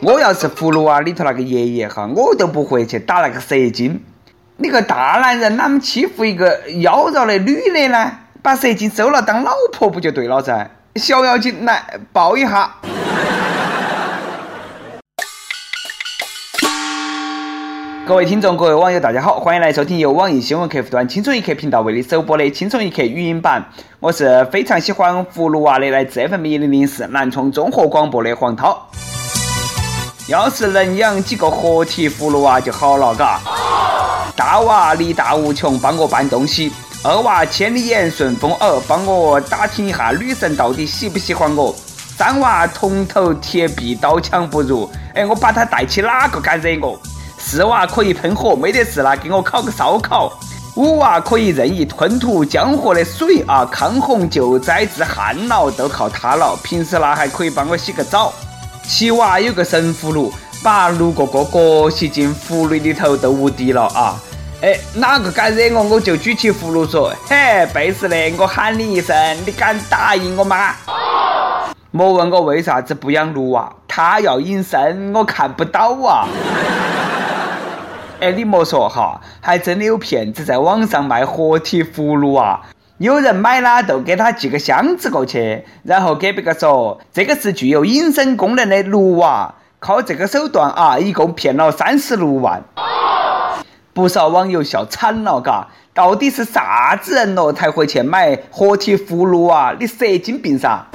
我要是葫芦娃里头那个爷爷哈，我都不会去打那个蛇精。你个大男人哪么欺负一个妖娆的女的呢？把蛇精收了当老婆不就对了噻？小妖精来抱一下。各位听众，各位网友，大家好，欢迎来收听由网易新闻客户端“轻松一刻”频道为你首播的“轻松一刻”语音版。我是非常喜欢葫芦娃的，来自 FM 一零零四南充综合广播的黄涛。要是能养几个活体葫芦娃就好了，嘎。大娃力大无穷，帮我搬东西；二娃千里眼顺风耳，帮我打听一下女神到底喜不喜欢我；三娃铜头铁臂，刀枪不入，哎，我把他带起哪个敢惹我？四娃可以喷火，没得事了，给我烤个烧烤。五娃可以任意吞吐江河的水啊，抗洪救灾治旱涝都靠他了。平时呢还可以帮我洗个澡。七娃有个神葫芦，把六个哥哥吸进葫芦里头都无敌了啊！哎，哪个敢惹我，我就举起葫芦说：嘿，背时的，我喊你一声，你敢答应我吗？莫问我为啥子不养六娃，他要隐身，我看不到啊。哎，你莫说哈，还真的有骗子在网上卖活体葫芦娃，有人买了就给他寄个箱子过去，然后给别个说这个是具有隐身功能的芦娃，靠这个手段啊，一共骗了三十六万。不少网友笑惨了，嘎，到底是啥子人咯才会去买活体葫芦娃？你神经病噻！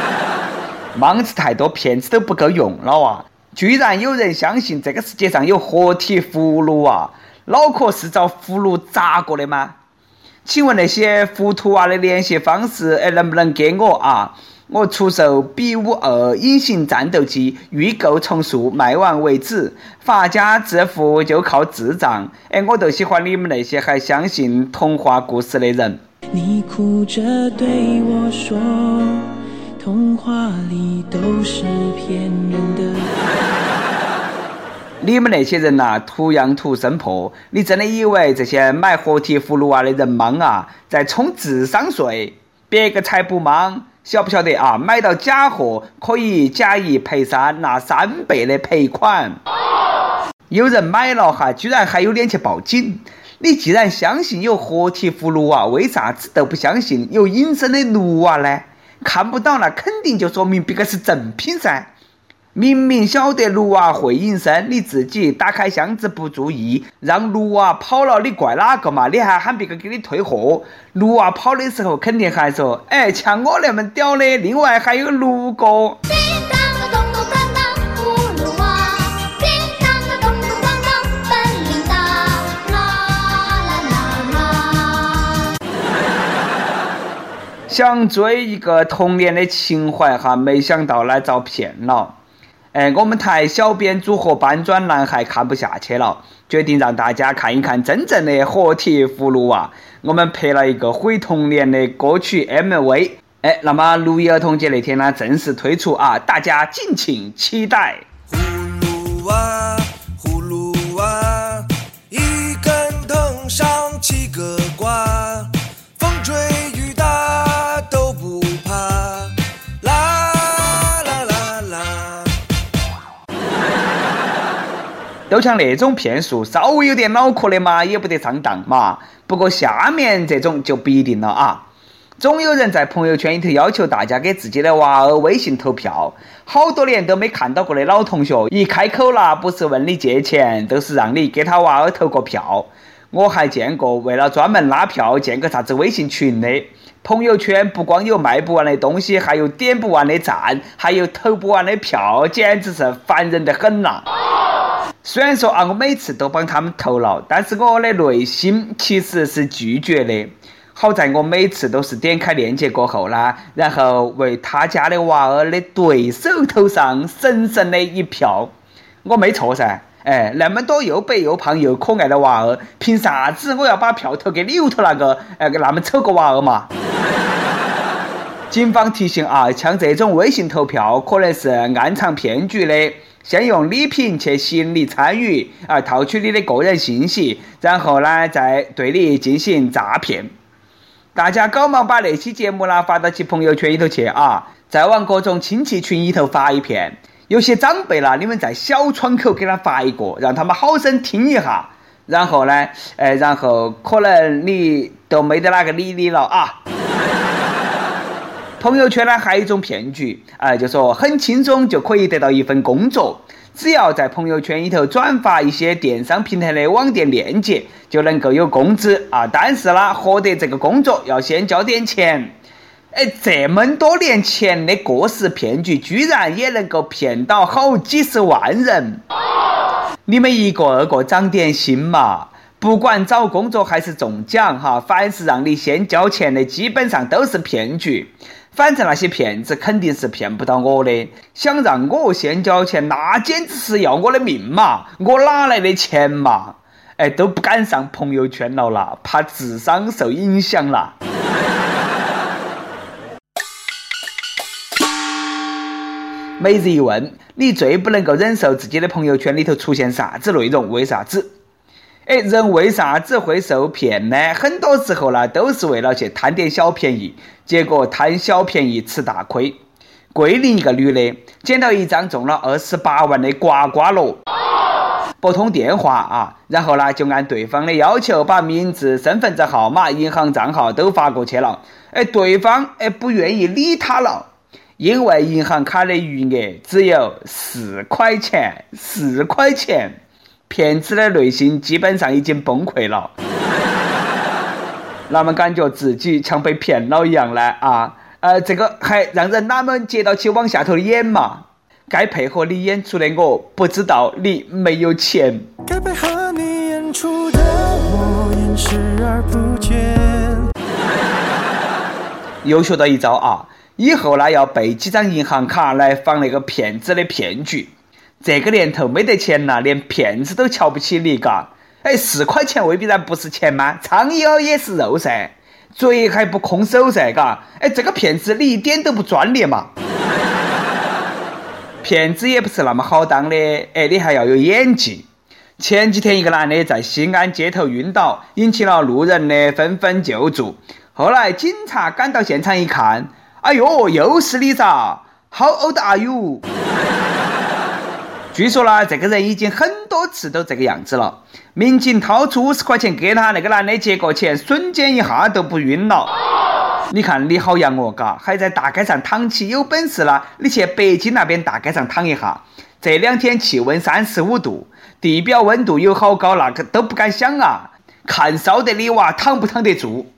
莽子太多，骗子都不够用了哇！居然有人相信这个世界上有活体葫芦娃，脑壳是遭葫芦砸过的吗？请问那些糊涂娃的联系方式，哎，能不能给我啊？我出售 B 五二隐形战斗机，预购从速，卖完为止。发家致富就靠智障，哎，我就喜欢你们那些还相信童话故事的人。你哭着对我说。童话里都是骗人的。你们那些人呐，图样图生破！你真的以为这些买活体葫芦娃的人莽啊，在充智商税？别个才不莽，晓不晓得啊？买到假货可以假一赔三，拿三倍的赔款。有人买了哈，居然还有脸去报警？你既然相信有活体葫芦娃，为啥子都不相信有隐身的芦娃呢？看不到那肯定就说明别个是正品噻！明明晓得鹿娃会隐身，你自己打开箱子不注意，让鹿娃跑了，你怪哪个嘛？你还喊别个给你退货？鹿娃跑的时候肯定还说：“哎，像我那么屌的，另外还有六个。”想追一个童年的情怀哈，没想到来遭骗了。哎，我们台小编组合搬砖男孩看不下去了，决定让大家看一看真正的活体葫芦娃。我们拍了一个毁童年的歌曲 MV。哎，那么六一儿童节那天呢，正式推出啊，大家敬请期待。葫芦娃，葫芦娃，一根藤上七个都像那种骗术，稍微有点脑壳的嘛，也不得上当嘛。不过下面这种就不一定了啊。总有人在朋友圈里头要求大家给自己的娃儿微信投票，好多年都没看到过的老同学，一开口啦，不是问你借钱，都是让你给他娃儿投个票。我还见过为了专门拉票建个啥子微信群的。朋友圈不光有卖不完的东西，还有点不完的赞，还有投不完的票，简直是烦人的很呐。虽然说啊，我每次都帮他们投了，但是我的内心其实是拒绝的。好在我每次都是点开链接过后啦，然后为他家的娃儿的对手投上神圣的一票。我没错噻，哎，那么多又白又胖又可爱的娃儿，凭啥子我要把票投给里头那个哎那么丑个娃儿嘛？警方提醒啊，像这种微信投票可能是暗藏骗局的。先用礼品去吸引你参与，啊，套取你的个人信息，然后呢，再对你进行诈骗。大家赶忙把那期节目呢发到其朋友圈里头去啊，再往各种亲戚群里头发一遍。有些长辈啦，你们在小窗口给他发一个，让他们好生听一下。然后呢，哎，然后可能你都没得哪个理你了啊。朋友圈呢还有一种骗局，哎，就说很轻松就可以得到一份工作，只要在朋友圈里头转发一些电商平台的网店链接，就能够有工资啊。但是呢，获得这个工作要先交点钱。哎，这么多年前的过时骗局，居然也能够骗到好几十万人。你们一个二个长点心嘛！不管找工作还是中奖哈，凡是让你先交钱的，基本上都是骗局。反正那些骗子肯定是骗不到我的。想让我先交钱，那简直是要我的命嘛！我哪来的钱嘛？哎，都不敢上朋友圈了啦，怕智商受影响啦。每日一问：你最不能够忍受自己的朋友圈里头出现啥子内容？为啥子？哎，人为啥子会受骗呢？很多时候呢，都是为了去贪点小便宜，结果贪小便宜吃大亏。桂林一个女的捡到一张中了二十八万的刮刮乐，拨通电话啊，然后呢就按对方的要求把名字、身份证号码、银行账号都发过去了。哎，对方哎不愿意理他了。因为银行卡的余额只有四块钱，四块钱，骗子的内心基本上已经崩溃了。那么感觉自己像被骗了一样呢？啊，呃，这个还让人哪们接到起往下头演嘛？该配合你演出的我不知道你没有钱。该配合你演出的我演视而不见。又学到一招啊！以后呢，要备几张银行卡来防那个骗子的骗局。这个年头没得钱了，连骗子都瞧不起你，嘎。哎，四块钱未必然不是钱吗？苍蝇也是肉噻，嘴还不空手噻，嘎。哎，这个骗子你一点都不专业嘛。骗子也不是那么好当的，哎，你还要有演技。前几天一个男的在西安街头晕倒，引起了路人的纷纷救助。后来警察赶到现场一看。哎呦，又是你咋？How old are you？据说呢，这个人已经很多次都这个样子了。民警掏出五十块钱给他，那个男的接过钱，瞬间一下都不晕了。你看你好洋哦，嘎，还在大街上躺起，有本事了，你去北京那边大街上躺一下。这两天气温三十五度，地表温度有好高，那个都不敢想啊。看烧得你娃躺不躺得住？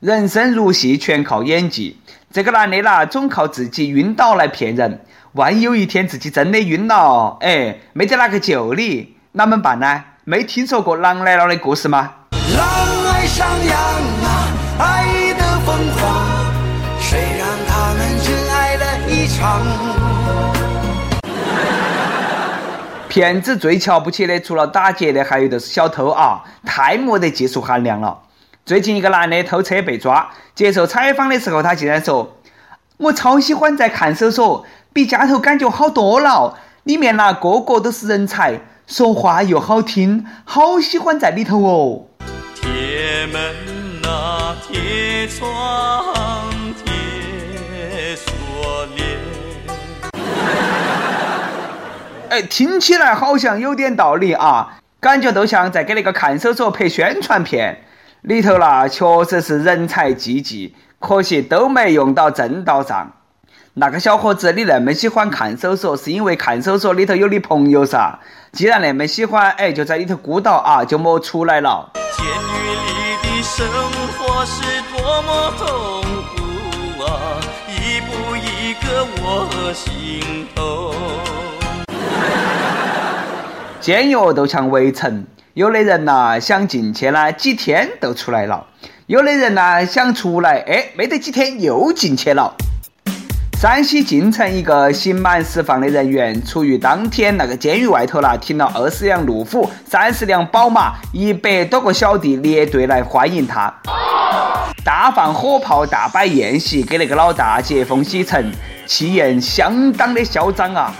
人生如戏，全靠演技。这个男的啦，总靠自己晕倒来骗人。万一有一天自己真的晕了，哎，没得哪个救你，哪么办呢？没听说过狼来了的故事吗？狼爱上羊啊，爱的疯狂，谁让他们真爱了一场？骗子最瞧不起的，除了打劫的，还有就是小偷啊，太没得技术含量了。最近一个男的偷车被抓，接受采访的时候，他竟然说：“我超喜欢在看守所，比家头感觉好多了。里面那个个都是人才，说话又好听，好喜欢在里头哦。”铁门啊，铁窗，铁锁链。哎，听起来好像有点道理啊，感觉都像在给那个看守所拍宣传片。里头啦，确实是人才济济，可惜都没用到正道上。那个小伙子，你那么喜欢看守所，是因为看守所里头有你朋友噻？既然那么喜欢，哎，就在里头孤岛啊，就莫出来了。监狱里的生活是多么痛苦啊，一步一个我心头。监狱都像围城。有的人呐想进去呢，几天都出来了；有的人呢想出来，哎，没得几天又进去了。山西晋城一个刑满释放的人员，出狱当天，那个监狱外头啦停了二十辆路虎、三十辆宝马，一百多个小弟列队来欢迎他，大放火炮，大摆宴席，给那个老大接风洗尘，气焰相当的嚣张啊！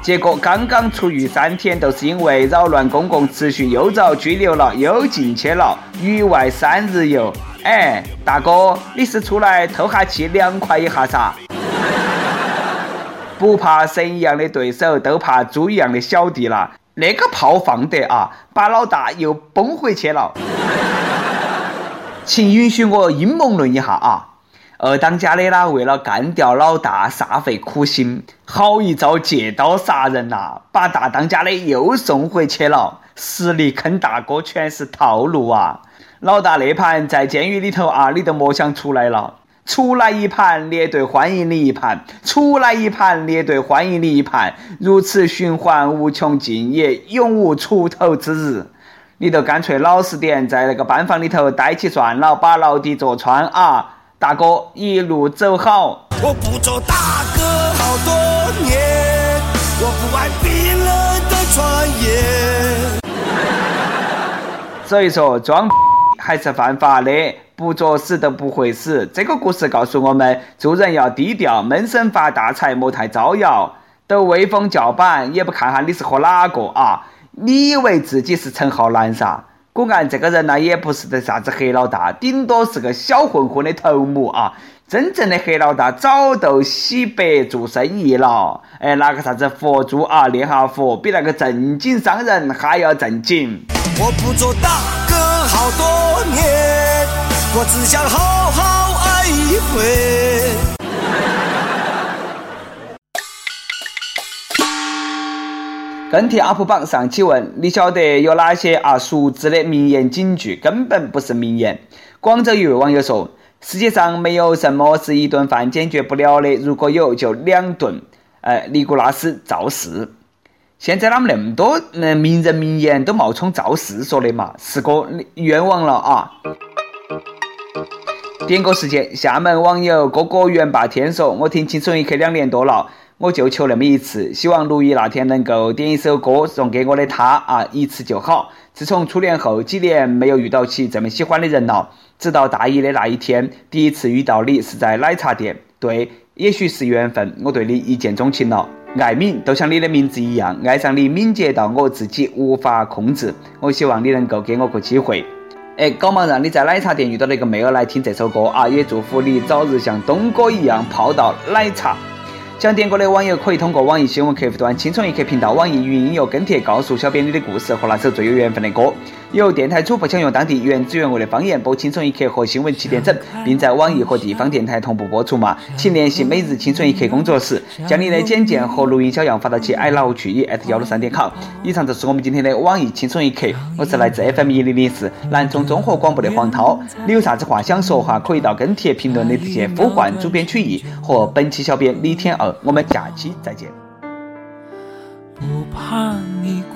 结果刚刚出狱三天，都是因为扰乱公共秩序，又遭拘留了，又进去了。狱外三日游，哎，大哥，你是出来透下气、凉快一下噻？不怕神一样的对手，都怕猪一样的小弟了。那个炮放得啊，把老大又崩回去了。请允许我阴谋论一下啊！二当家的啦，为了干掉老大，煞费苦心，好一招借刀杀人呐，把大当家的又送回去了。实力坑大哥，全是套路啊！老大那盘在监狱里头啊，你都莫想出来了。出来一盘，列队欢迎你一盘；出来一盘，列队欢迎你一盘。如此循环无穷尽也，永无出头之日。你就干脆老实点，在那个班房里头待起算了，把牢底坐穿啊！大哥，一路走好。我不做大哥好多年，我不爱冰冷的传言。所以说，装还是犯法的，不作死都不会死。这个故事告诉我们，做人要低调，闷声发大财，莫太招摇。都威风叫板，也不看看你是和哪个啊？你以为自己是陈浩南噻？果然这个人呢，也不是的啥子黑老大，顶多是个小混混的头目啊！真正的黑老大早都洗白做生意了。哎，拿个啥子佛珠啊，念下佛，比那个正经商人还要正经。我不做大哥好多年，我只想好好爱一回。跟帖 UP 榜上期问：你晓得有哪些啊熟知的名言警句？根本不是名言。广州一位网友说：“世界上没有什么是一顿饭解决不了的，如果有，就两顿。”哎，尼古拉斯赵四。现在哪么那么多嗯名人名言都冒充赵四说的嘛？四哥，冤枉了啊！点歌时间，厦门网友哥哥袁霸天说：“我听轻松一刻两年多了。”我就求那么一次，希望六一那天能够点一首歌送给我的他啊，一次就好。自从初恋后几年没有遇到起这么喜欢的人了，直到大一的那一天，第一次遇到你是在奶茶店。对，也许是缘分，我对你一见钟情了。爱敏都像你的名字一样，爱上你敏捷到我自己无法控制。我希望你能够给我个机会。哎，搞忙让你在奶茶店遇到那个妹儿来听这首歌啊，也祝福你早日像东哥一样泡到奶茶。想点歌的网友可以通过网易新闻客户端“轻松一刻”频道、网易云音乐跟帖告诉小编你的故事和那首最有缘分的歌。有电台主播想用当地原汁原味的方言播《轻松一刻》和新闻七点整，并在网易和地方电台同步播出嘛？请联系每日轻松一刻工作室，将你的简介和录音小样发到其 i love 去一 at 幺六三点 com。以上就是我们今天的网易轻松一刻，我是来自 FM 一零零四南充综合广播的黄涛。你有啥子话想说哈？可以到跟帖评论里直接呼唤主编曲艺和本期小编李天二。我们下期再见。不怕你哭，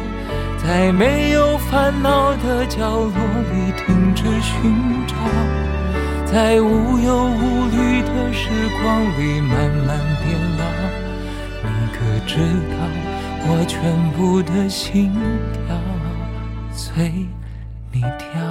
在没有烦恼的角落里停止寻找，在无忧无虑的时光里慢慢变老。你可知道，我全部的心跳随你跳。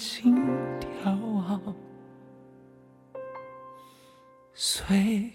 心跳啊，随。